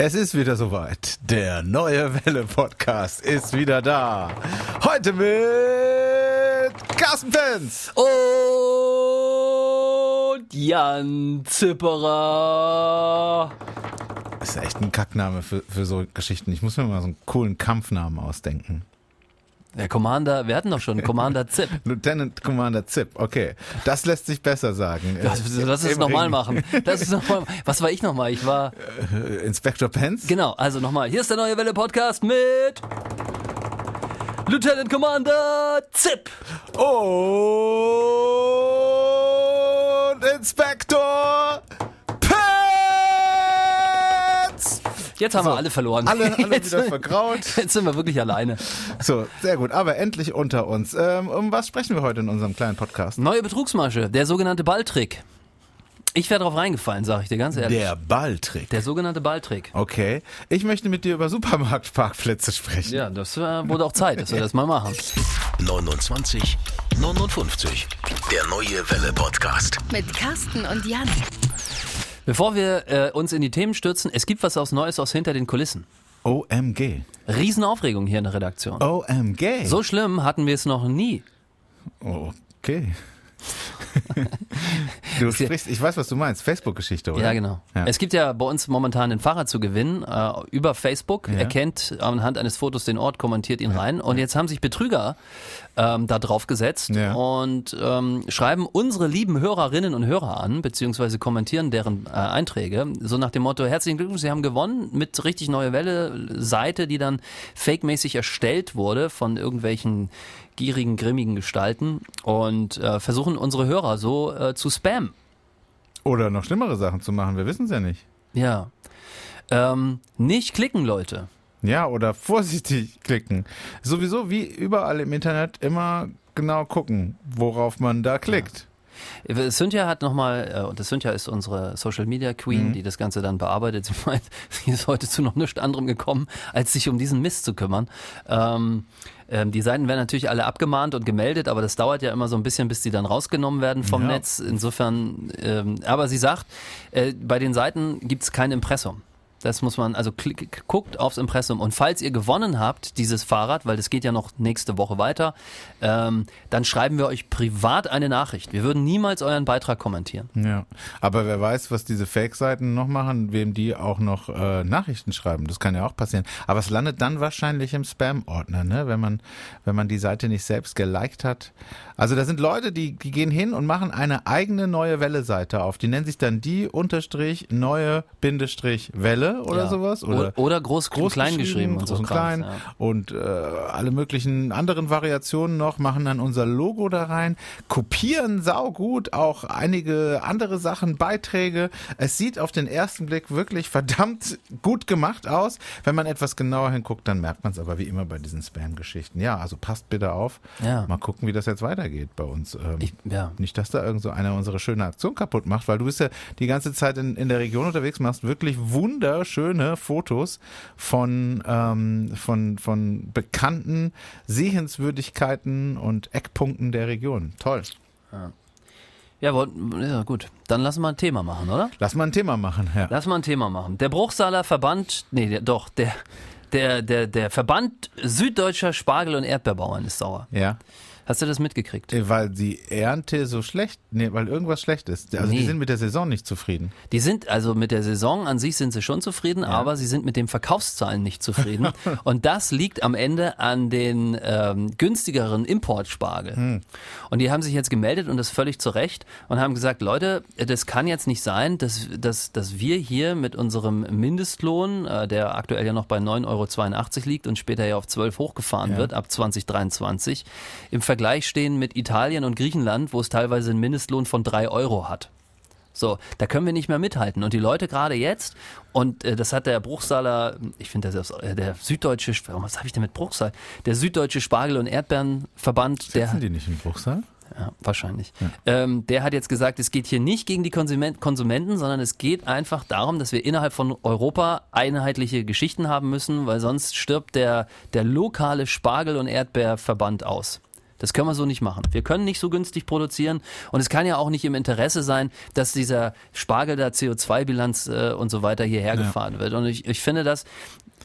Es ist wieder soweit. Der neue Welle Podcast ist wieder da. Heute mit Carsten Fans. Und Jan Zipperer. Das ist echt ein Kackname für, für so Geschichten. Ich muss mir mal so einen coolen Kampfnamen ausdenken. Der Commander, wir hatten doch schon Commander Zip. Lieutenant Commander Zip, okay. Das lässt sich besser sagen. Lass, lass es Im nochmal machen. Das ist noch mal, was war ich nochmal? Ich war, Äh, Inspector Pence? genau, also nochmal. Hier ist der neue Welle Podcast mit Lieutenant Commander Zip. Und Inspector Jetzt haben wir alle verloren. Alle, alle jetzt, wieder vergraut. jetzt sind wir wirklich alleine. So, sehr gut. Aber endlich unter uns. Ähm, um was sprechen wir heute in unserem kleinen Podcast? Neue Betrugsmasche, der sogenannte Balltrick. Ich wäre drauf reingefallen, sage ich dir ganz ehrlich. Der Balltrick. Der sogenannte Balltrick. Okay. Ich möchte mit dir über Supermarktparkplätze sprechen. Ja, das äh, wurde auch Zeit, dass wir das mal machen. 29 59. Der neue Welle Podcast. Mit Carsten und Jan. Bevor wir äh, uns in die Themen stürzen, es gibt was aus Neues aus hinter den Kulissen. OMG. Riesenaufregung hier in der Redaktion. OMG. So schlimm hatten wir es noch nie. Okay. du sprichst, ich weiß, was du meinst. Facebook-Geschichte, oder? Ja, genau. Ja. Es gibt ja bei uns momentan ein Fahrrad zu gewinnen äh, über Facebook. Ja. Erkennt anhand eines Fotos den Ort, kommentiert ihn rein. Und jetzt haben sich Betrüger ähm, da drauf gesetzt Ja. und ähm, schreiben unsere lieben Hörerinnen und Hörer an, beziehungsweise kommentieren deren äh, Einträge. So nach dem Motto, herzlichen Glückwunsch, Sie haben gewonnen mit richtig neue Welle Seite, die dann fake-mäßig erstellt wurde von irgendwelchen gierigen, grimmigen Gestalten und äh, versuchen unsere Hörer so äh, zu spammen. Oder noch schlimmere Sachen zu machen. Wir wissen es ja nicht. Ja. Ähm, nicht klicken, Leute. Ja, oder vorsichtig klicken. Sowieso wie überall im Internet immer genau gucken, worauf man da klickt. Cynthia hat nochmal, äh, und das Cynthia ist unsere Social Media Queen, die das Ganze dann bearbeitet. Sie meint, sie ist heute zu noch nichts anderem gekommen, als sich um diesen Mist zu kümmern. Ähm, ähm, die Seiten werden natürlich alle abgemahnt und gemeldet, aber das dauert ja immer so ein bisschen, bis die dann rausgenommen werden vom Ja. Netz. Insofern, ähm, aber sie sagt, äh, bei den Seiten gibt es kein Impressum. Das muss man, also klick, guckt aufs Impressum. Und falls ihr gewonnen habt, dieses Fahrrad, weil das geht ja noch nächste Woche weiter, ähm, dann schreiben wir euch privat eine Nachricht. Wir würden niemals euren Beitrag kommentieren. Ja, aber wer weiß, was diese Fake-Seiten noch machen, wem die auch noch äh, Nachrichten schreiben. Das kann ja auch passieren. Aber es landet dann wahrscheinlich im Spam-Ordner, ne? wenn man wenn man die Seite nicht selbst geliked hat. Also da sind Leute, die, die gehen hin und machen eine eigene neue Welle-Seite auf. Die nennen sich dann die unterstrich neue Bindestrich Welle oder Ja. sowas Oder, oder groß, groß klein geschrieben und groß so. und klein ja. und äh, alle möglichen anderen Variationen noch, machen dann unser Logo da rein, kopieren saugut auch einige andere Sachen, Beiträge. Es sieht auf den ersten Blick wirklich verdammt gut gemacht aus. Wenn man etwas genauer hinguckt, dann merkt man es aber wie immer bei diesen Spam-Geschichten. Ja, also passt bitte auf. Ja. Mal gucken, wie das jetzt weitergeht bei uns. Ähm, Ich, ja. nicht, dass da irgend so einer unsere schöne Aktion kaputt macht, weil du bist ja die ganze Zeit in, in der Region unterwegs, machst wirklich wunderschöne Fotos von, ähm, von, von bekannten Sehenswürdigkeiten und Eckpunkten der Region. Toll. Ja, ja, gut. Dann lassen wir ein Thema machen, oder? Lass mal ein Thema machen, ja. Lass mal ein Thema machen. Der Bruchsaler Verband, nee, der, doch, der, der, der, der Verband Süddeutscher Spargel- und Erdbeerbauern ist sauer. Ja. Hast du das mitgekriegt? Äh, Weil die Ernte so schlecht, nee, weil irgendwas schlecht ist. Also die Nee. sind mit der Saison nicht zufrieden. Die sind, also mit der Saison an sich sind sie schon zufrieden, aber sie sind mit den Verkaufszahlen nicht zufrieden. und das liegt am Ende an den ähm, günstigeren Importspargel. Hm. Und die haben sich jetzt gemeldet und das völlig zu Recht und haben gesagt, Leute, das kann jetzt nicht sein, dass, dass, dass wir hier mit unserem Mindestlohn, äh, der aktuell ja noch bei 9,82 Euro liegt und später ja auf 12 hochgefahren Ja. wird, ab 2023, im Vergleich stehen mit Italien und Griechenland, wo es teilweise einen Mindestlohn von 3 Euro hat. So, da können wir nicht mehr mithalten. Und die Leute gerade jetzt, und äh, das hat der Bruchsaler, ich finde, ist äh, der süddeutsche, warum was habe ich denn mit Bruchsal? Der süddeutsche Spargel- und Erdbeerenverband, der, Sitzen die nicht im Bruchsal? ja, wahrscheinlich. Ähm, der hat jetzt gesagt, es geht hier nicht gegen die Konsument Konsumenten, sondern es geht einfach darum, dass wir innerhalb von Europa einheitliche Geschichten haben müssen, weil sonst stirbt der, der lokale Spargel- und Erdbeerverband aus. Das können wir so nicht machen. Wir können nicht so günstig produzieren und es kann ja auch nicht im Interesse sein, dass dieser Spargel der CO2-Bilanz äh, und so weiter hierher ja. gefahren wird. Und ich, ich finde das,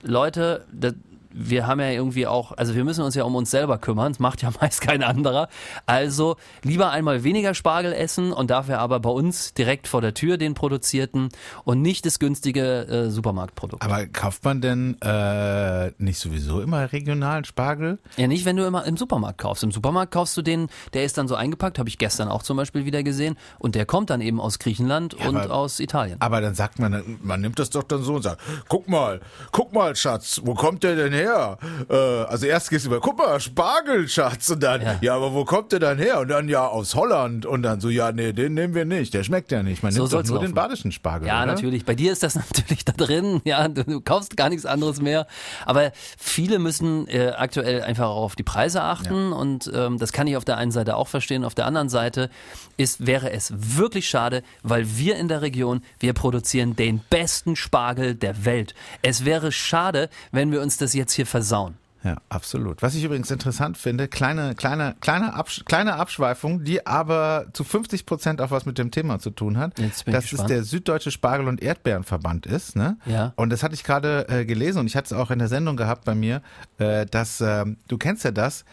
Leute, das, wir haben ja irgendwie auch, also wir müssen uns ja um uns selber kümmern, das macht ja meist kein anderer. Also lieber einmal weniger Spargel essen und dafür aber bei uns direkt vor der Tür den produzierten und nicht das günstige äh, Supermarktprodukt. Aber kauft man denn äh, nicht sowieso immer regionalen Spargel? Ja, nicht, wenn du immer im Supermarkt kaufst. Im Supermarkt kaufst du den, der ist dann so eingepackt, habe ich gestern auch zum Beispiel wieder gesehen, und der kommt dann eben aus Griechenland ja, und aber, aus Italien. Aber dann sagt man, man nimmt das doch dann so und sagt, guck mal, guck mal, Schatz, wo kommt der denn her? Her? Äh, also erst gehst du über, guck mal, Spargel, Schatz. Und dann, ja. ja. aber wo kommt der dann her? Und dann, ja, aus Holland. Und dann so, ja, nee, den nehmen wir nicht. Der schmeckt ja nicht. Man so nimmt doch nur laufen. den badischen Spargel. Ja, oder? natürlich. Bei dir ist das natürlich da drin. Ja, du, du kaufst gar nichts anderes mehr. Aber viele müssen äh, aktuell einfach auch auf die Preise achten. Ja. Und ähm, das kann ich auf der einen Seite auch verstehen. Auf der anderen Seite ist, wäre es wirklich schade, weil wir in der Region, wir produzieren den besten Spargel der Welt. Es wäre schade, wenn wir uns das jetzt hier versauen. Ja, absolut. Was ich übrigens interessant finde, kleine, kleine, kleine, Absch kleine Abschweifung, die aber zu 50 Prozent auch was mit dem Thema zu tun hat, dass es der Süddeutsche Spargel- und Erdbeerenverband ist. Ne? Ja. Und das hatte ich gerade äh, gelesen und ich hatte es auch in der Sendung gehabt bei mir, äh, dass, äh, du kennst ja das,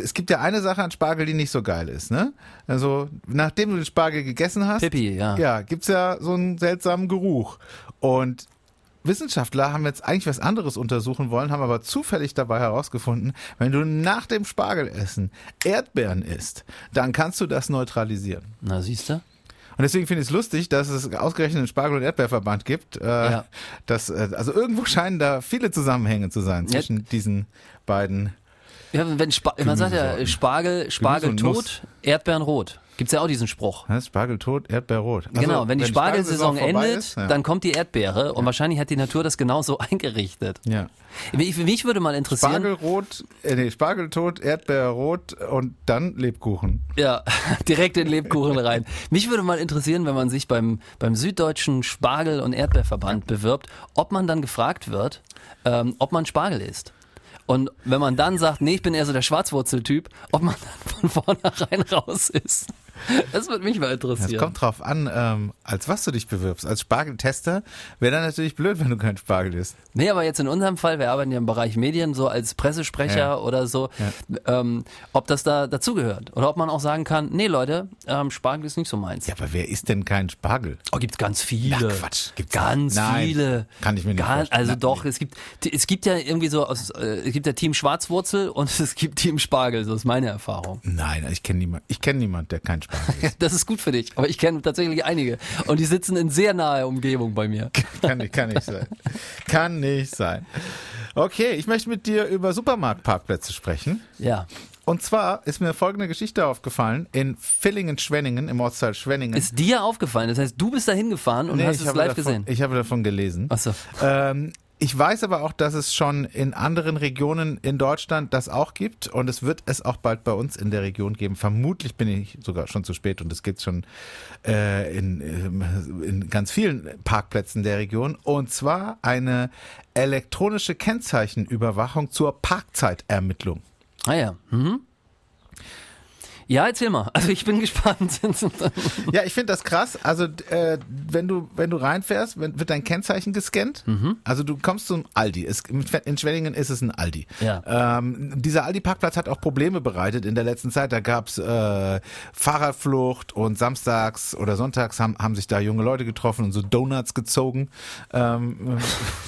es gibt ja eine Sache an Spargel, die nicht so geil ist, ne? Also, nachdem du den Spargel gegessen hast, Pippi, ja. Ja, gibt's ja so einen seltsamen Geruch. Und Wissenschaftler haben jetzt eigentlich was anderes untersuchen wollen, haben aber zufällig dabei herausgefunden, wenn du nach dem Spargelessen Erdbeeren isst, dann kannst du das neutralisieren. Na, siehst du? Und deswegen finde ich es lustig, dass es ausgerechnet einen Spargel- und Erdbeerverband gibt. Äh, ja. das, äh, also irgendwo scheinen da viele Zusammenhänge zu sein zwischen ja. diesen beiden. Ja, wenn Sp man sagt ja Spargel, Spargel tot, Erdbeeren rot. Gibt es ja auch diesen Spruch. Ja, Spargel tot, Erdbeer rot. Also, genau, wenn die wenn Spargelsaison endet, ist, ja. dann kommt die Erdbeere und ja. wahrscheinlich hat die Natur das genauso eingerichtet. Ja. Mich, mich würde mal interessieren. Spargelrot, äh, nee, Spargeltot, Erdbeerrot und dann Lebkuchen. Ja, direkt in Lebkuchen rein. Mich würde mal interessieren, wenn man sich beim, beim Süddeutschen Spargel- und Erdbeerverband bewirbt, ob man dann gefragt wird, ähm, ob man Spargel isst. Und wenn man dann sagt, nee, ich bin eher so der Schwarzwurzeltyp, ob man dann von vornherein raus ist. Das würde mich mal interessieren. Es kommt drauf an, ähm, als was du dich bewirbst. Als Spargeltester wäre dann natürlich blöd, wenn du kein Spargel isst. Nee, aber jetzt in unserem Fall, wir arbeiten ja im Bereich Medien, so als Pressesprecher ja. oder so, ja. ähm, ob das da dazugehört. Oder ob man auch sagen kann, nee Leute, ähm, Spargel ist nicht so meins. Ja, aber wer isst denn kein Spargel? Oh, gibt's ganz viele. Ach, Quatsch. Gibt's ganz Nein, viele. Kann ich mir nicht ganz, Also Nein, doch, nee. es gibt, es gibt ja irgendwie so, aus, äh, es gibt ja Team Schwarzwurzel und es gibt Team Spargel, so ist meine Erfahrung. Nein, ich kenne niemand, ich kenne niemand, der kein Spargel isst. das ist gut für dich, aber ich kenne tatsächlich einige und die sitzen in sehr naher Umgebung bei mir. kann, nicht, kann nicht sein. Kann nicht sein. Okay, ich möchte mit dir über Supermarktparkplätze sprechen. Ja. Und zwar ist mir folgende Geschichte aufgefallen in Villingen-Schwenningen, im Ortsteil Schwenningen. Ist dir aufgefallen? Das heißt, du bist da hingefahren und nee, hast es live davon, gesehen? Ich habe davon gelesen. Ach so. Ähm, ich weiß aber auch, dass es schon in anderen Regionen in Deutschland das auch gibt und es wird es auch bald bei uns in der Region geben. Vermutlich bin ich sogar schon zu spät und es gibt schon äh, in, ähm, in ganz vielen Parkplätzen der Region und zwar eine elektronische Kennzeichenüberwachung zur Parkzeitermittlung. Ah ja. Mhm. Ja, erzähl mal. Also ich bin gespannt. ja, ich finde das krass. Also äh, wenn du wenn du reinfährst, wird dein Kennzeichen gescannt. Mhm. Also du kommst zum Aldi. Es, in Schwenningen ist es ein Aldi. Ja. Ähm, dieser Aldi-Parkplatz hat auch Probleme bereitet in der letzten Zeit. Da gab's äh, Fahrradflucht und samstags oder sonntags haben, haben sich da junge Leute getroffen und so Donuts gezogen. Ähm,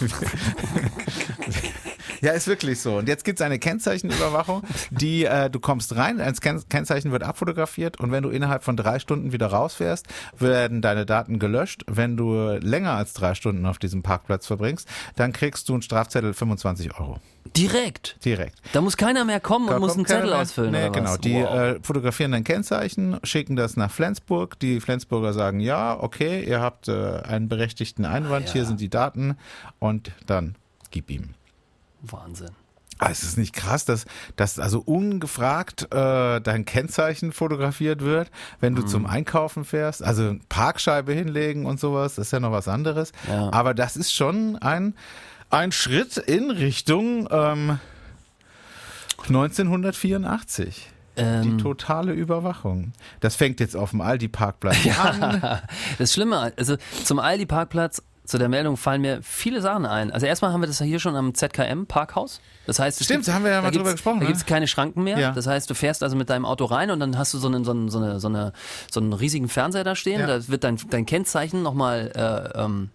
ja, ist wirklich so. Und jetzt gibt's eine Kennzeichenüberwachung, die äh, du kommst rein, ein Kennzeichen wird abfotografiert und wenn du innerhalb von drei Stunden wieder rausfährst, werden deine Daten gelöscht. Wenn du länger als drei Stunden auf diesem Parkplatz verbringst, dann kriegst du einen Strafzettel 25 Euro. Direkt? Direkt. Da muss keiner mehr kommen da und muss einen Zettel mehr, ausfüllen. Nee, genau. Was? Die wow. äh, fotografieren dein Kennzeichen, schicken das nach Flensburg. Die Flensburger sagen, ja, okay, ihr habt äh, einen berechtigten Einwand, ah, ja. hier sind die Daten und dann gib ihm. Wahnsinn. Ah, ist es nicht krass, dass, dass also ungefragt äh, dein Kennzeichen fotografiert wird, wenn du mhm. zum Einkaufen fährst? Also Parkscheibe hinlegen und sowas, das ist ja noch was anderes. Ja. Aber das ist schon ein, ein Schritt in Richtung ähm, 1984. Die Ähm, totale Überwachung. Das fängt jetzt auf dem Aldi-Parkplatz an. das Schlimme, also zum Aldi-Parkplatz, zu der Meldung fallen mir viele Sachen ein. Also erstmal haben wir das ja hier schon am ZKM-Parkhaus. Das heißt, es Stimmt, gibt, da haben wir ja mal drüber gesprochen, Da ne? gibt es keine Schranken mehr. Ja. Das heißt, du fährst also mit deinem Auto rein und dann hast du so einen, so einen, so eine, so eine, so einen riesigen Fernseher da stehen. Ja. Da wird dein, dein Kennzeichen nochmal äh, ähm,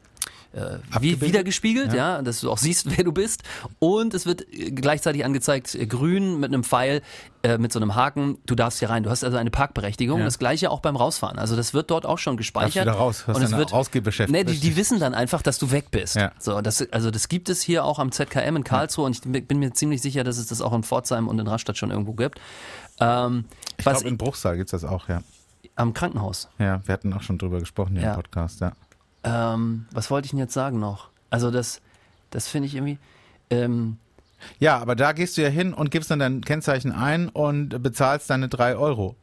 äh, wiedergespiegelt, ja. dass du auch siehst, wer du bist. Und es wird äh, gleichzeitig angezeigt, äh, grün mit einem Pfeil, äh, mit so einem Haken, du darfst hier rein. Du hast also eine Parkberechtigung. Ja. Das gleiche auch beim Rausfahren. Also das wird dort auch schon gespeichert. Darfst wieder raus, hast und es wird, Ausgebeschäftigung. Nee, die, die wissen dann einfach, dass du weg bist. Ja. So, das, also das gibt es hier auch am ZKM in Karlsruhe und ich bin mir ziemlich sicher, dass es das auch in Pforzheim und in Rastatt schon irgendwo gibt. Ähm, Ich glaube, in Bruchsal gibt's das auch, ja. am Krankenhaus. Ja, wir hatten auch schon drüber gesprochen hier Ja. im Podcast, ja. Ähm, was wollte ich denn jetzt sagen noch? Also das, das finde ich irgendwie. Ähm, Ja, aber da gehst du ja hin und gibst dann dein Kennzeichen ein und bezahlst deine drei Euro,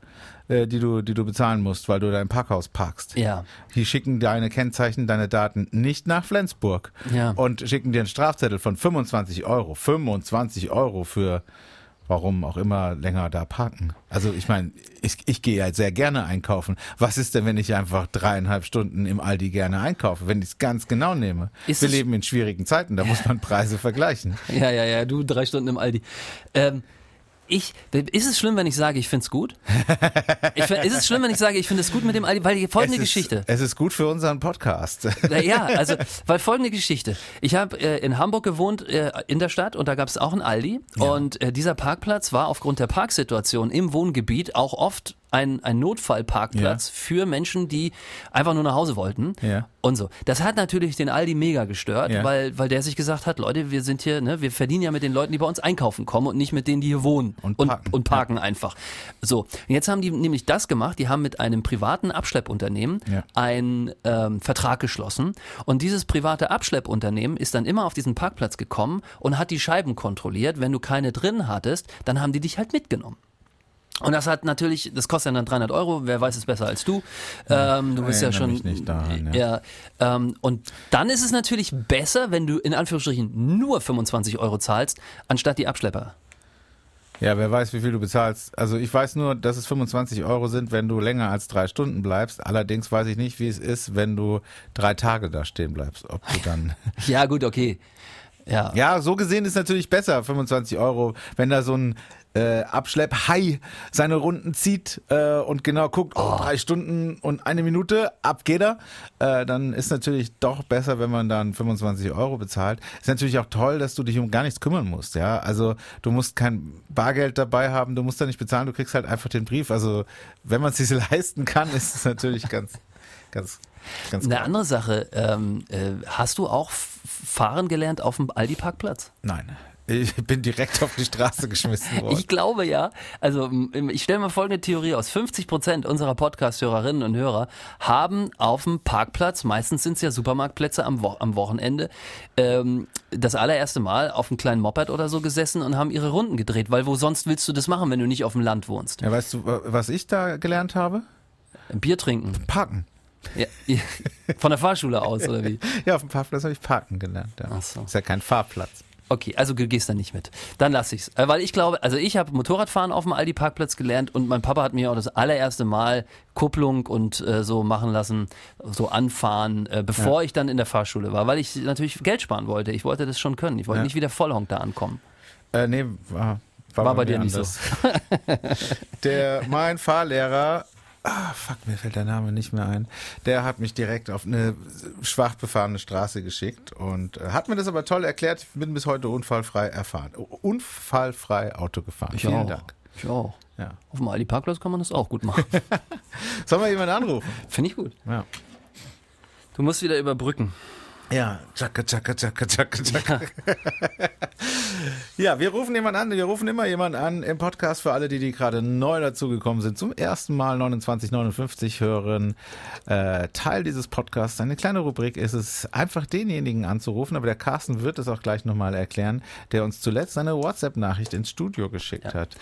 äh, die du, die du bezahlen musst, weil du dein Parkhaus parkst. ja. Die schicken deine Kennzeichen, deine Daten nicht nach Flensburg Ja. und schicken dir einen Strafzettel von 25 Euro. 25 Euro für warum auch immer länger da parken. Also ich meine, ich, ich gehe ja sehr gerne einkaufen. Was ist denn, wenn ich einfach dreieinhalb Stunden im Aldi gerne einkaufe, wenn ich es ganz genau nehme? Ist Wir leben in schwierigen Zeiten, da muss man Preise vergleichen. Ja, ja, ja, du drei Stunden im Aldi. Ähm, ich, ist es schlimm, wenn ich sage, ich find's gut? Ich, ist es schlimm, wenn ich sage, ich finde es gut mit dem Aldi? Weil die folgende es ist, Geschichte. Es ist gut für unseren Podcast. Ja, also, weil folgende Geschichte. Ich habe äh, in Hamburg gewohnt, äh, in der Stadt, und da gab es auch einen Aldi. Und äh, dieser Parkplatz war aufgrund der Parksituation im Wohngebiet auch oft ein, ein Notfallparkplatz Ja. für Menschen, die einfach nur nach Hause wollten. Ja. Und so. Das hat natürlich den Aldi mega gestört, Ja. weil, weil der sich gesagt hat, Leute, wir sind hier, ne, wir verdienen ja mit den Leuten, die bei uns einkaufen kommen und nicht mit denen, die hier wohnen. Und und, parken. und parken einfach. So. Und jetzt haben die nämlich das gemacht, die haben mit einem privaten Abschleppunternehmen einen ähm, Vertrag geschlossen. Und dieses private Abschleppunternehmen ist dann immer auf diesen Parkplatz gekommen und hat die Scheiben kontrolliert. Wenn du keine drin hattest, dann haben die dich halt mitgenommen. Und das hat natürlich, das kostet dann 300 Euro, wer weiß es besser als du. Ähm, du bist ja schon. mich nicht daran, ja. ähm, und dann ist es natürlich besser, wenn du in Anführungsstrichen nur 25 Euro zahlst, anstatt die Abschlepper. Ja, wer weiß, wie viel du bezahlst. Also ich weiß nur, dass es 25 Euro sind, wenn du länger als drei Stunden bleibst. Allerdings weiß ich nicht, wie es ist, wenn du drei Tage da stehen bleibst. Ob du dann. Ja, gut, okay. Ja. ja, so gesehen ist natürlich besser, 25 Euro, wenn da so ein äh, Abschlepp-Hai seine Runden zieht äh, und genau guckt, oh, drei Stunden und eine Minute, ab geht er, äh, dann ist natürlich doch besser, wenn man dann 25 Euro bezahlt. Ist natürlich auch toll, dass du dich um gar nichts kümmern musst, ja. Also du musst kein Bargeld dabei haben, du musst da nicht bezahlen, du kriegst halt einfach den Brief. Also wenn man es sich leisten kann, ist es natürlich ganz, ganz, ganz Eine cool. andere Sache, ähm, äh, hast du auch fahren gelernt auf dem Aldi-Parkplatz? Nein. Ich bin direkt auf die Straße geschmissen worden. Ich glaube ja, also ich stelle mal folgende Theorie aus. 50 Prozent unserer Podcast-Hörerinnen und Hörer haben auf dem Parkplatz, meistens sind es ja Supermarktplätze am, Wo am Wochenende, ähm, das allererste Mal auf einem kleinen Moped oder so gesessen und haben ihre Runden gedreht. Weil wo sonst willst du das machen, wenn du nicht auf dem Land wohnst? Ja, weißt du, was ich da gelernt habe? Bier trinken. Parken. Ja, von der Fahrschule aus, oder wie? Ja, auf dem Parkplatz habe ich Parken gelernt. Ja. So. Ist ja kein Fahrplatz. Okay, also du gehst da nicht mit. Dann lass ich's. Äh, Weil ich glaube, also ich habe Motorradfahren auf dem Aldi-Parkplatz gelernt und mein Papa hat mir auch das allererste Mal Kupplung und äh, so machen lassen, so anfahren, äh, bevor ich dann in der Fahrschule war, weil ich natürlich Geld sparen wollte. Ich wollte das schon können. Ich wollte Ja. nicht wie der Vollhonk da ankommen. Äh, nee, war, War bei mir dir nicht so. Der, mein Fahrlehrer, ah, fuck, mir fällt der Name nicht mehr ein, der hat mich direkt auf eine schwach befahrene Straße geschickt und äh, hat mir das aber toll erklärt. Ich bin bis heute unfallfrei erfahren. Unfallfrei Auto gefahren. Vielen auch. Dank. Ich auch. Ja. Auf dem Aldi-Parkplatz kann man das auch gut machen. Sollen wir jemanden anrufen? Finde ich gut. Ja. Du musst wieder überbrücken. Ja, tschakka, tschakka, tschakka, tschakka, tschakka. ja, wir rufen jemanden an, wir rufen immer jemanden an im Podcast für alle, die, die gerade neu dazugekommen sind, zum ersten Mal 2959 hören. Äh, Teil dieses Podcasts, eine kleine Rubrik ist es, einfach denjenigen anzurufen, aber der Carsten wird es auch gleich nochmal erklären, der uns zuletzt eine WhatsApp-Nachricht ins Studio geschickt hat.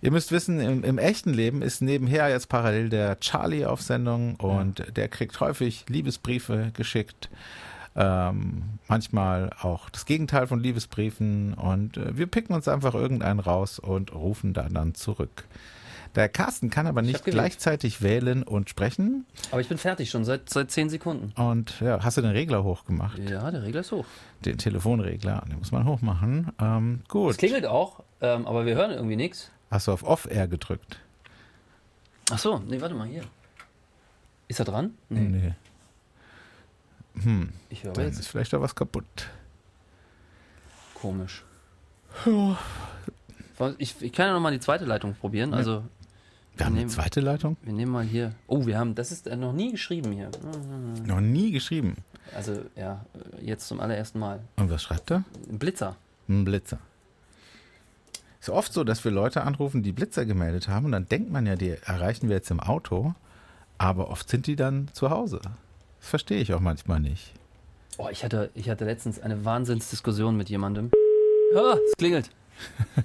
Ihr müsst wissen, im, im echten Leben ist nebenher jetzt parallel der Charlie auf Sendung und der kriegt häufig Liebesbriefe geschickt ähm, manchmal auch das Gegenteil von Liebesbriefen und äh, wir picken uns einfach irgendeinen raus und rufen da dann zurück. Der Carsten kann aber nicht gleichzeitig wählen und sprechen. Aber ich bin fertig schon seit, seit 10 Sekunden. Und ja, hast du den Regler hochgemacht? Ja, der Regler ist hoch. Den Telefonregler, den muss man hochmachen. Ähm, Es gut. klingelt auch, ähm, aber wir hören irgendwie nichts. Hast du auf Off-Air gedrückt? Ach so, nee, warte mal hier. Ist er dran? Nee, Nee. Ich höre Dann jetzt. ist vielleicht da was kaputt. Komisch. Ich, ich kann ja nochmal die zweite Leitung probieren. Also, Wir haben eine nehmen- zweite Leitung? wir nehmen mal hier. Oh, wir haben, das ist äh, noch nie geschrieben hier. Noch nie geschrieben. Also, ja, jetzt zum allerersten Mal. Und was schreibt er? Ein Blitzer. Ein Blitzer. Ist oft so, dass wir Leute anrufen, die Blitzer gemeldet haben und dann denkt man ja, die erreichen wir jetzt im Auto, aber oft sind die dann zu Hause. Das verstehe ich auch manchmal nicht. Oh, ich hatte, ich hatte letztens eine Wahnsinnsdiskussion mit jemandem. Ah, es klingelt.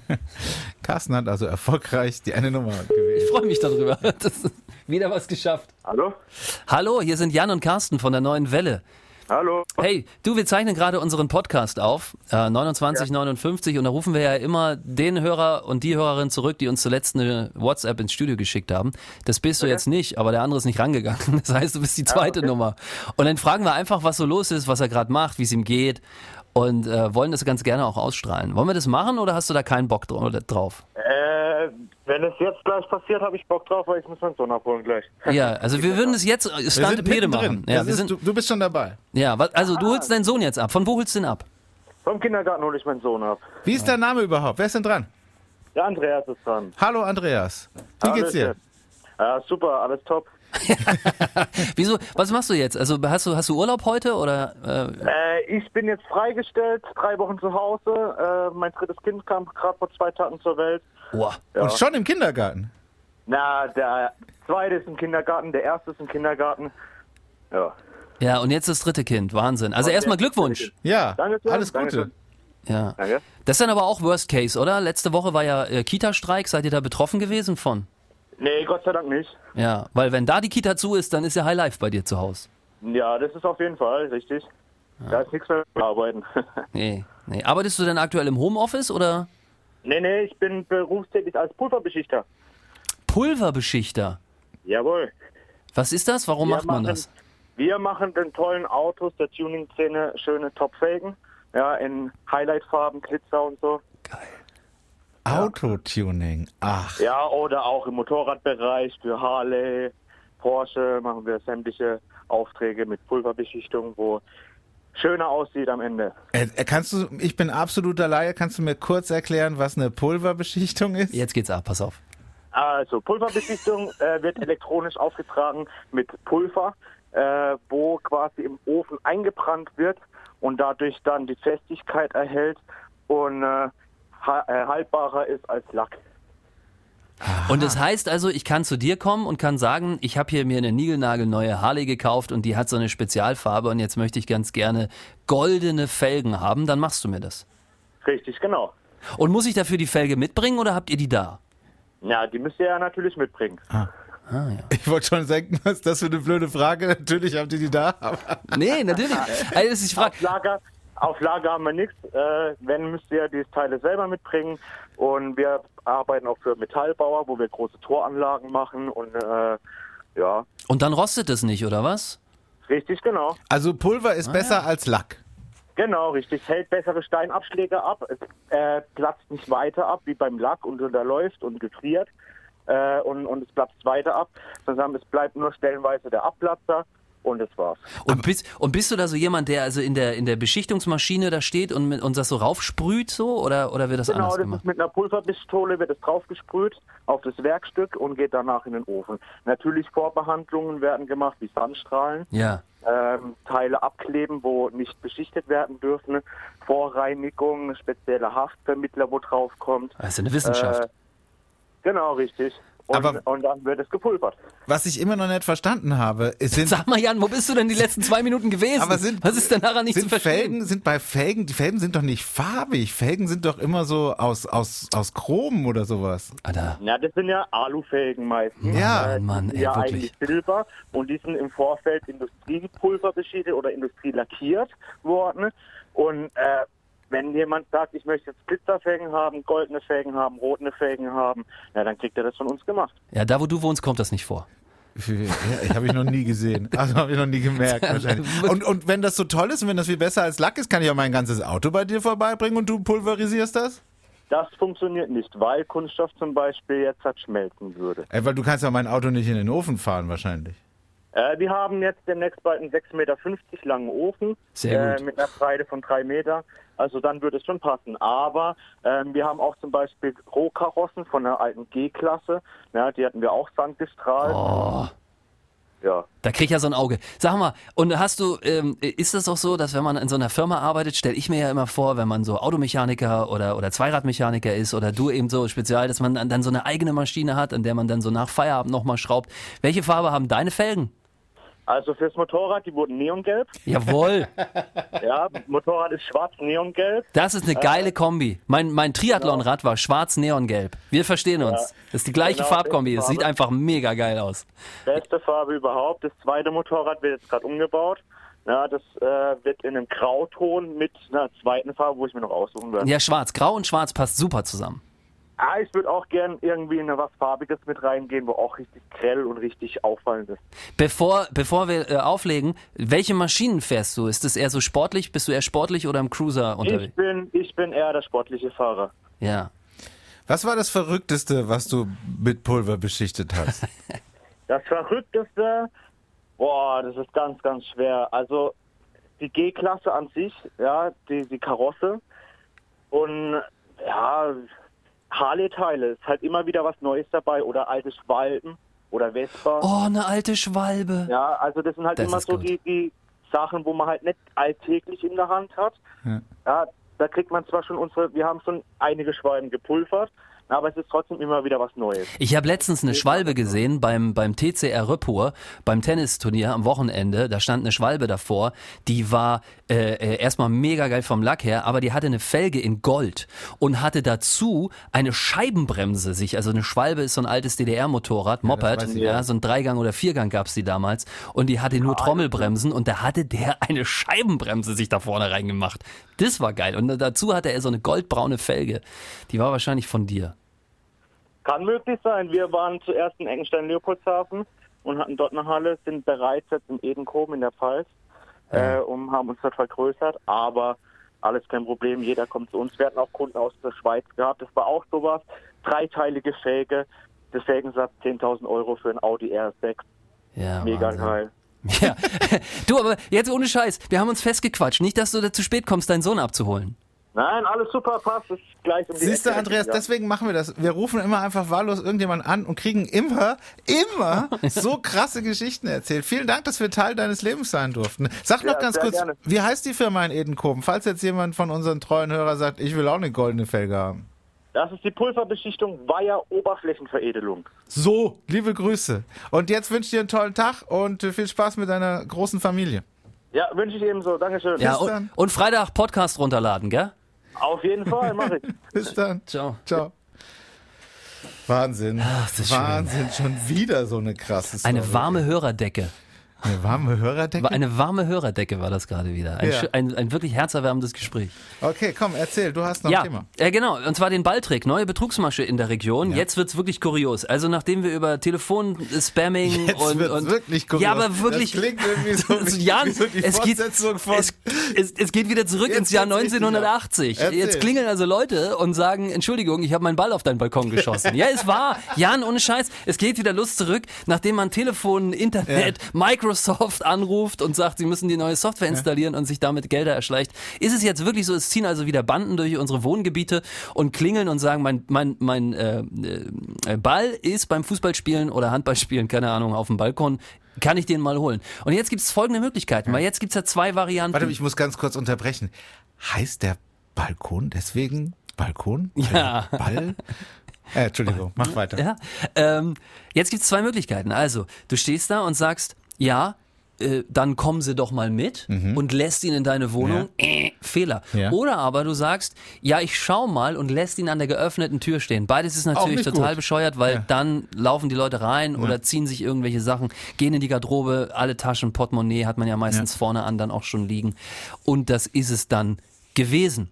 Carsten hat also erfolgreich die eine Nummer gewählt. Ich freue mich darüber. Das ist wieder was geschafft. Hallo? Hallo, hier sind Jan und Carsten von der Neuen Welle. Hallo? Hey, du, wir zeichnen gerade unseren Podcast auf, äh, 2959, und da rufen wir ja immer den Hörer und die Hörerin zurück, die uns zuletzt eine WhatsApp ins Studio geschickt haben. Das bist du jetzt nicht, aber der andere ist nicht rangegangen. Das heißt, du bist die zweite Nummer. Und dann fragen wir einfach, was so los ist, was er gerade macht, wie es ihm geht und äh, wollen das ganz gerne auch ausstrahlen. Wollen wir das machen oder hast du da keinen Bock dra- drauf? Äh, wenn es jetzt gleich passiert, habe ich Bock drauf, weil ich muss meinen Sohn abholen gleich. Ja, also wir würden es jetzt äh, Wir Stante sind Pede machen. Ja, wir ist, sind, du, du bist schon dabei. ja, was- also du holst deinen Sohn jetzt ab. Von wo holst du den ab? Vom Kindergarten hole ich meinen Sohn ab. Wie ist dein Name überhaupt? Wer ist denn dran? Der Andreas ist dran. Hallo Andreas. Wie geht's dir? Hallöchen. Ja, super, alles top. Wieso? Was machst du jetzt? Also hast du hast du Urlaub heute oder? Äh, Äh, ich bin jetzt freigestellt, drei Wochen zu Hause. Äh, mein drittes Kind kam gerade vor zwei Tagen zur Welt. boah. Ja. Und schon im Kindergarten. Na, der zweite ist im Kindergarten, der erste ist im Kindergarten. Ja. Ja, und jetzt das dritte Kind. Wahnsinn. Also erstmal Glückwunsch. Ja, Dankeschön, alles Gute. Dankeschön. Ja. Danke. Das ist dann aber auch Worst Case, oder? Letzte Woche war ja äh, Kita-Streik. Seid ihr da betroffen gewesen von? Nee, Gott sei Dank nicht. Ja, weil wenn da die Kita zu ist, dann ist ja High Life bei dir zu Hause. Ja, das ist auf jeden Fall richtig. Da ist nichts mehr zu arbeiten. Nee, nee. Arbeitest du denn aktuell im Homeoffice oder nee, nee, ich bin berufstätig als Pulverbeschichter. Pulverbeschichter? Jawohl. Was ist das? Warum Wir macht man machen, das? Wir machen den tollen Autos der Tuning-Szene schöne Topfelgen. Ja, in Highlight-Farben, Glitzer und so. Autotuning. Ach, Ja, oder auch im Motorradbereich für Harley, Porsche machen wir sämtliche Aufträge mit Pulverbeschichtung, wo schöner aussieht am Ende. äh, äh, kannst du, ich bin absoluter Laie, kannst du mir kurz erklären, was eine Pulverbeschichtung ist? Jetzt geht's ab, pass auf. Also Pulverbeschichtung äh, wird elektronisch aufgetragen mit Pulver, äh, wo quasi im Ofen eingebrannt wird und dadurch dann die Festigkeit erhält und äh, äh, haltbarer ist als Lack. Und das heißt also, ich kann zu dir kommen und kann sagen, ich habe hier mir eine niegelnagelneue Harley gekauft und die hat so eine Spezialfarbe und jetzt möchte ich ganz gerne goldene Felgen haben, dann machst du mir das. Richtig, genau. Und muss ich dafür die Felge mitbringen oder habt ihr die da? Ja, die müsst ihr ja natürlich mitbringen. Ah, ja. Ich wollte schon denken, was ist das für eine blöde Frage? Natürlich habt ihr die da. Aber Nee, natürlich. Also, das ist die Frage. Auf Lager, auf Lager haben wir nichts. Äh, wenn, müsst ihr die Teile selber mitbringen. Und wir arbeiten auch für Metallbauer, wo wir große Toranlagen machen. Und äh, ja, Und dann rostet es nicht, oder was? richtig, genau. also Pulver Ah, ist besser als Lack. Genau, richtig. Hält bessere Steinabschläge ab. Es äh, platzt nicht weiter ab wie beim Lack und unterläuft und gefriert. Äh, und, und es platzt weiter ab, sondern es bleibt nur stellenweise der Abplatzer und das war's. Und bist, und bist du da so jemand, der also in der, in der Beschichtungsmaschine da steht und, mit, und das so raufsprüht so oder, oder wird das Genau, anders das gemacht? ist mit einer Pulverpistole wird es draufgesprüht auf das Werkstück und geht danach in den Ofen. Natürlich Vorbehandlungen werden gemacht, wie Sandstrahlen, Ja. ähm, Teile abkleben, wo nicht beschichtet werden dürfen, Vorreinigung, spezieller Haftvermittler, wo drauf kommt. Das ist eine Wissenschaft. Äh, genau, richtig. Und, Aber- und dann wird es gepulvert. Was ich immer noch nicht verstanden habe, ist, sind, Sag mal, Jan, wo bist du denn die letzten zwei Minuten gewesen? aber sind, Was ist denn daran nicht sind zu verstehen? Felgen, sind bei Felgen, die Felgen sind doch nicht farbig. Felgen sind doch immer so aus, aus, aus Chrom oder sowas. Alter. Ja, das sind ja Alufelgen meistens. Ja. Äh, Mann, ey, ja wirklich. eigentlich Silber und die sind im Vorfeld Industriepulver beschichtet oder Industrie lackiert worden. Und äh, wenn jemand sagt, ich möchte jetzt Glitzerfelgen haben, goldene Felgen haben, rotene Felgen haben, ja, dann kriegt er das von uns gemacht. Ja, da wo du wohnst, kommt das nicht vor. Ja, habe ich noch nie gesehen. Also habe ich noch nie gemerkt wahrscheinlich. Und, und wenn das so toll ist und wenn das viel besser als Lack ist, kann ich auch mein ganzes Auto bei dir vorbeibringen und du pulverisierst das? Das funktioniert nicht, weil Kunststoff zum Beispiel jetzt halt schmelzen würde. Ey, weil du kannst ja mein Auto nicht in den Ofen fahren wahrscheinlich. Äh, wir haben jetzt demnächst bald einen 6,50 Meter langen Ofen Sehr gut. Äh, mit einer Breite von 3 Meter. Also dann würde es schon passen. Aber ähm, wir haben auch zum Beispiel Rohkarossen von der alten G-Klasse. Ja, die hatten wir auch sandgestrahlt. Oh, Ja. da krieg ich ja so ein Auge. Sag mal, und hast du, ähm, ist es auch so, dass wenn man in so einer Firma arbeitet, stelle ich mir ja immer vor, wenn man so Automechaniker oder, oder Zweiradmechaniker ist oder du eben so spezial, dass man dann dann so eine eigene Maschine hat, an der man dann so nach Feierabend nochmal schraubt. Welche Farbe haben deine Felgen? Also fürs Motorrad, die wurden neongelb. Jawohl, Ja, Motorrad ist schwarz neongelb. das ist eine geile Kombi. Mein, mein Triathlonrad war schwarz-neongelb. Wir verstehen uns. Das ist die gleiche Genau, Farbkombi. Das sieht einfach mega geil aus. Beste Farbe überhaupt. Das zweite Motorrad wird jetzt gerade umgebaut. Ja, das äh, wird in einem Grauton mit einer zweiten Farbe, wo ich mir noch aussuchen werde. Ja, schwarz. Grau und schwarz passt super zusammen. Ah, ich würde auch gern irgendwie in was Farbiges mit reingehen, wo auch richtig grell und richtig auffallend ist. Bevor, bevor wir äh, auflegen, welche Maschinen fährst du? Ist es eher so sportlich? Bist du eher sportlich oder im Cruiser Ich unterwegs? bin, ich bin eher der sportliche Fahrer. Ja. Was war das Verrückteste, was du mit Pulver beschichtet hast? Das Verrückteste, boah, das ist ganz, ganz schwer. Also die G-Klasse an sich, ja, die, die Karosse und ja, Harley-Teile, ist halt immer wieder was Neues dabei oder alte Schwalben oder Vespa. Oh, eine alte Schwalbe. Ja, also das sind halt Das immer so die, die Sachen, wo man halt nicht alltäglich in der Hand hat. Ja. Ja, da kriegt man zwar schon unsere, wir haben schon einige Schwalben gepulvert, aber es ist trotzdem immer wieder was Neues. Ich habe letztens eine Schwalbe gesehen beim, beim TCR Rüppur, beim Tennisturnier am Wochenende. Da stand eine Schwalbe davor. Die war äh, äh, erstmal mega geil vom Lack her, aber die hatte eine Felge in Gold und hatte dazu eine Scheibenbremse sich. Also eine Schwalbe ist so ein altes DDR-Motorrad, Moped. Ja, ja. so ein Dreigang oder Viergang gab's die damals. Und die hatte nur Trommelbremsen und da hatte der eine Scheibenbremse sich da vorne reingemacht. Das war geil. Und dazu hatte er so eine goldbraune Felge. Die war wahrscheinlich von dir. Kann möglich sein. Wir waren zuerst in Engenstein-Leopoldshafen und hatten dort eine Halle, sind bereits jetzt in Edenkoben in der Pfalz äh, und haben uns dort vergrößert, aber alles kein Problem, jeder kommt zu uns. Wir hatten auch Kunden aus der Schweiz gehabt, das war auch sowas, dreiteilige Felge, der Felgensatz 10.000 Euro für ein Audi R6, Ja, mega Wahnsinn. geil. Ja. Du, aber jetzt ohne Scheiß, wir haben uns festgequatscht. Nicht, dass du da zu spät kommst, deinen Sohn abzuholen. Nein, alles super, passt, ist gleich um Siehst du. Andreas, deswegen machen wir das. Wir rufen immer einfach wahllos irgendjemanden an und kriegen immer, immer so krasse Geschichten erzählt. Vielen Dank, dass wir Teil deines Lebens sein durften. Sag noch Ja, ganz sehr kurz, gerne. wie heißt die Firma in Edenkoben? Falls jetzt jemand von unseren treuen Hörern sagt, ich will auch eine goldene Felge haben. Das ist die Pulverbeschichtung via Oberflächenveredelung. So, liebe Grüße. Und jetzt wünsche ich dir einen tollen Tag und viel Spaß mit deiner großen Familie. Ja, wünsche ich ebenso. Dankeschön. Ja, und, und Freitag Podcast runterladen, gell? Auf jeden Fall, mach ich. Bis dann. Ciao. Ciao. Wahnsinn. das ist schön. Wahnsinn, schon wieder so eine krasse Story. Eine warme Hörerdecke. Eine warme Hörerdecke? Eine warme Hörerdecke war das gerade wieder. Ein, Ja. ein, ein wirklich herzerwärmendes Gespräch. Okay, komm, erzähl, du hast noch Ja, ein Thema. äh, genau. Und zwar den Balltrick, neue Betrugsmasche in der Region. Jetzt wird's wirklich kurios. Also nachdem wir über Telefon-Spamming Jetzt und, wird's und wirklich kurios. Ja, aber wirklich. Das klingt irgendwie so wie- Jan, so die es, geht, von- es, es, es geht wieder zurück Jetzt ins Jahr wird's richtig 1980. Erzähl. Jetzt klingeln also Leute und sagen, Entschuldigung, ich habe meinen Ball auf deinen Balkon geschossen. ja, es war. Jan, ohne Scheiß. Es geht wieder Lust zurück, nachdem man Telefon, Internet, Microsoft anruft und sagt, sie müssen die neue Software installieren und sich damit Gelder erschleicht. Ist es jetzt wirklich so, es ziehen also wieder Banden durch unsere Wohngebiete und klingeln und sagen, mein, mein, mein äh, äh, Ball ist beim Fußballspielen oder Handballspielen, keine Ahnung, auf dem Balkon. Kann ich den mal holen? Und jetzt gibt es folgende Möglichkeiten, weil jetzt gibt es ja zwei Varianten. Warte, ich muss ganz kurz unterbrechen. Heißt der Balkon deswegen Balkon? Ja. Ball? Äh, Entschuldigung, mach weiter. Ja. Ähm, jetzt gibt es zwei Möglichkeiten. Also, du stehst da und sagst, ja, äh, dann kommen sie doch mal mit und lässt ihn in deine Wohnung. Äh, Fehler. Mhm. Ja. Oder aber du sagst, ja, ich schau mal und lässt ihn an der geöffneten Tür stehen. Beides ist natürlich total gut. bescheuert, weil Ja. dann laufen die Leute rein oder ziehen sich irgendwelche Sachen, gehen in die Garderobe, alle Taschen, Portemonnaie hat man ja meistens vorne an dann auch schon liegen. Und das ist es dann gewesen.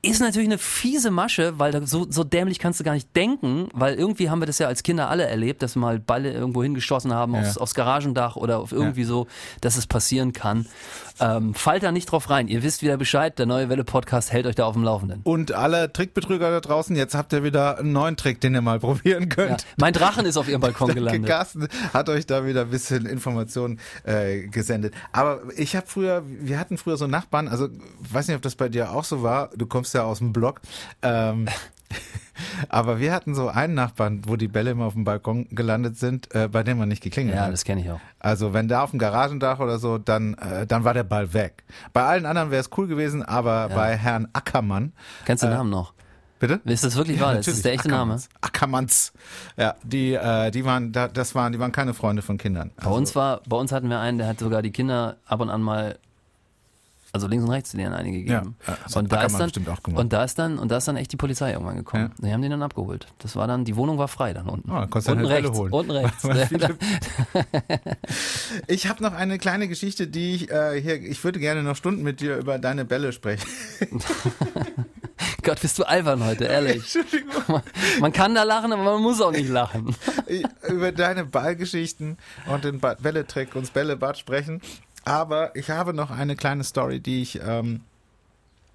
Ist natürlich eine fiese Masche, weil da so, so dämlich kannst du gar nicht denken, weil irgendwie haben wir das ja als Kinder alle erlebt, dass wir mal Balle irgendwo hingeschossen haben Ja. aufs, aufs Garagendach oder auf irgendwie so, dass es passieren kann. Ähm, fallt da nicht drauf rein. Ihr wisst wieder Bescheid, der neue Welle-Podcast hält euch da auf dem Laufenden. Und alle Trickbetrüger da draußen, jetzt habt ihr wieder einen neuen Trick, den ihr mal probieren Ja. könnt. Mein Drachen ist auf ihrem Balkon gelandet. Carsten hat euch da wieder ein bisschen Informationen äh, gesendet. Aber ich habe früher, wir hatten früher so Nachbarn, also weiß nicht, ob das bei dir auch so war, du kommst ja aus dem Block. Ähm, aber wir hatten so einen Nachbarn, wo die Bälle immer auf dem Balkon gelandet sind, äh, bei dem man nicht geklingelt Ja, hat. das kenne ich auch. Also wenn der auf dem Garagendach oder so, dann, äh, dann war der Ball weg. Bei allen anderen wäre es cool gewesen, aber bei Herrn Ackermann, Kennst du den Namen noch? bitte? Ist das wirklich wahr? Das ist der echte Name? Ackermanns. Ackermanns. Ja, die, äh, die waren, da, das waren, die waren keine Freunde von Kindern. Bei uns war, bei uns hatten wir einen, der hat sogar die Kinder ab und an mal, also links und rechts denen einige gegeben. Ja, ja, und da ist dann, und da ist dann, und da ist dann echt die Polizei irgendwann gekommen. Die haben den dann abgeholt. Das war dann, die Wohnung war frei dann unten. Oh, dann konntest du unten Welle rechts, unten rechts. Weil viele- Ich habe noch eine kleine Geschichte, die ich äh, hier, ich würde gerne noch Stunden mit dir über deine Bälle sprechen. Gott, bist du albern heute, ehrlich. Entschuldigung. Man kann da lachen, aber man muss auch nicht lachen. über deine Ballgeschichten und den Ba- Bälletrick und das Bällebad sprechen. Aber ich habe noch eine kleine Story, die ich ähm,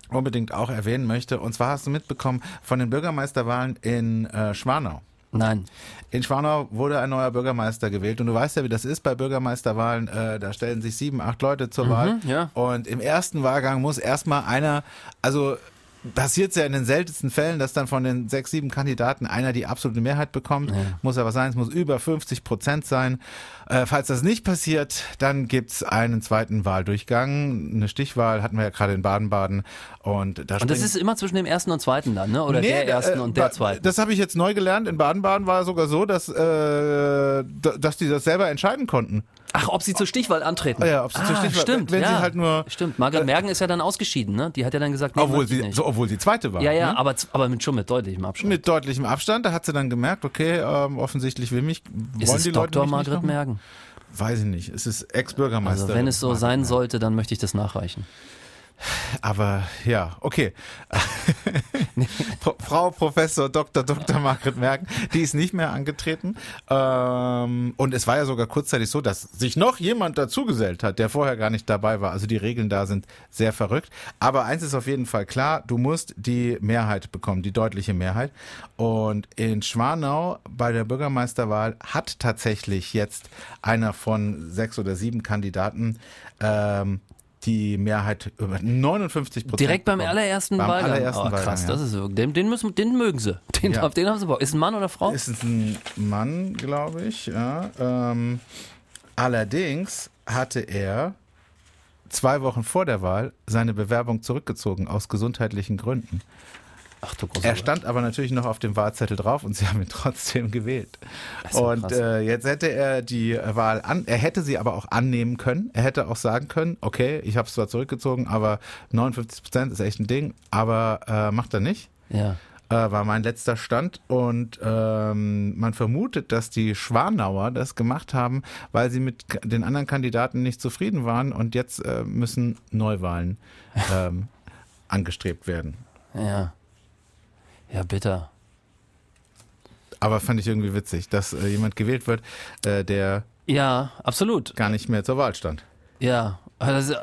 unbedingt auch erwähnen möchte. Und zwar hast du mitbekommen von den Bürgermeisterwahlen in äh, Schwanau. Nein. In Schwanau wurde ein neuer Bürgermeister gewählt und du weißt ja, wie das ist bei Bürgermeisterwahlen. Äh, da stellen sich sieben, acht Leute zur Wahl. ja. Und im ersten Wahlgang muss erstmal einer, also passiert ja in den seltensten Fällen, dass dann von den sechs, sieben Kandidaten einer die absolute Mehrheit bekommt. Muss aber sein, es muss über 50 Prozent sein. Äh, falls das nicht passiert, dann gibt's einen zweiten Wahldurchgang. Eine Stichwahl hatten wir ja gerade in Baden-Baden. Und, da Und das ist immer zwischen dem ersten und zweiten dann, ne? Oder Nee, der ersten äh, und der zweiten. Das habe ich jetzt neu gelernt. In Baden-Baden war es sogar so, dass, äh, dass die das selber entscheiden konnten. Ach, ob sie zur Stichwahl antreten. Ah ja, ob sie zur Stichwahl- stimmt, wenn sie ja. halt nur- Stimmt, Margret Mergen ist ja dann ausgeschieden, ne? Die hat ja dann gesagt, nee, Obwohl sie, so, obwohl sie zweite war. Ja, ja, ne? aber, aber mit, schon mit deutlichem Abstand. Mit deutlichem Abstand. Da hat sie dann gemerkt, okay, ähm, offensichtlich will mich, ist wollen es die Leute Dr. Margret noch? Mergen? Weiß ich nicht. Es ist Ex-Bürgermeister. Also wenn es so sein sollte, dann möchte ich das nachreichen. Aber ja, okay. Frau Professor Dr. Dr. Margret Merken, die ist nicht mehr angetreten. Ähm, und es war ja sogar kurzzeitig so, dass sich noch jemand dazugesellt hat, der vorher gar nicht dabei war. Also die Regeln da sind sehr verrückt. Aber eins ist auf jeden Fall klar, du musst die Mehrheit bekommen, die deutliche Mehrheit. Und in Schwanau bei der Bürgermeisterwahl hat tatsächlich jetzt einer von sechs oder sieben Kandidaten ähm, die Mehrheit über 59 Prozent. Direkt beim allerersten Beim Wahlgang. allerersten oh, krass, Wahlgang, ja. das ist wirklich, den, den, müssen, den mögen sie. Den, Ja. auf den haben sie Bock. Ist ein Mann oder Frau? Ist ein Mann, glaube ich. Ja. Ähm, allerdings hatte er zwei Wochen vor der Wahl seine Bewerbung zurückgezogen aus gesundheitlichen Gründen. Ach du Er stand aber natürlich noch auf dem Wahlzettel drauf und sie haben ihn trotzdem gewählt. Und äh, jetzt hätte er die Wahl an, er hätte sie aber auch annehmen können. Er hätte auch sagen können, okay, ich habe es zwar zurückgezogen, aber 59 Prozent ist echt ein Ding, aber äh, macht er nicht Ja. äh, war mein letzter Stand und ähm, man vermutet, dass die Schwanauer das gemacht haben, weil sie mit den anderen Kandidaten nicht zufrieden waren und jetzt äh, müssen Neuwahlen ähm, angestrebt werden. Ja. Ja, bitter. Aber fand ich irgendwie witzig, dass äh, jemand gewählt wird, äh, der Ja, absolut. gar nicht mehr zur Wahl stand. Ja. Also,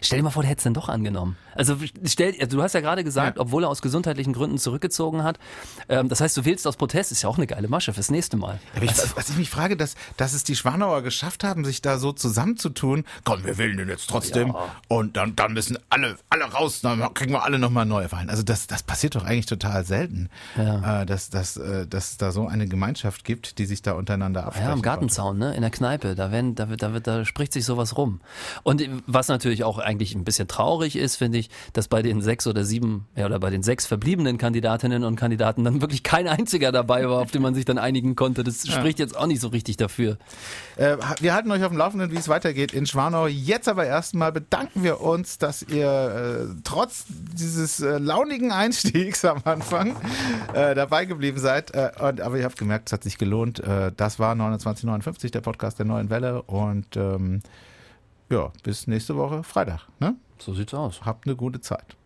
stell dir mal vor, der hätte es dann doch angenommen. Also, stell, also du hast ja gerade gesagt, Ja. obwohl er aus gesundheitlichen Gründen zurückgezogen hat. Ähm, das heißt, du wählst aus Protest, ist ja auch eine geile Masche fürs nächste Mal. Aber ich, Also, was ich mich frage, dass, dass es die Schwanauer geschafft haben, sich da so zusammenzutun. Komm, wir wählen den jetzt trotzdem. Und dann, dann müssen alle, alle raus, dann kriegen wir alle nochmal neue Wahlen. Also das, das passiert doch eigentlich total selten, Ja. äh, dass, dass, äh, dass es da so eine Gemeinschaft gibt, die sich da untereinander absprechen. Ja, konnte. Gartenzaun, ne? In der Kneipe, da, werden, da, wird, da, wird, da spricht sich sowas rum. Und was natürlich auch eigentlich ein bisschen traurig ist, finde ich, dass bei den sechs oder sieben, ja, oder bei den sechs verbliebenen Kandidatinnen und Kandidaten dann wirklich kein einziger dabei war, auf den man sich dann einigen konnte. Das spricht jetzt auch nicht so richtig dafür. Äh, wir halten euch auf dem Laufenden, wie es weitergeht in Schwanau. Jetzt aber erstmal bedanken wir uns, dass ihr äh, trotz dieses äh, launigen Einstiegs am Anfang äh, dabei geblieben seid. Äh, und, aber ihr habt gemerkt, es hat sich gelohnt. Äh, das war 2959, der Podcast der neuen Welle. Und ähm, ja, bis nächste Woche Freitag. Ne? So sieht's aus. Habt eine gute Zeit.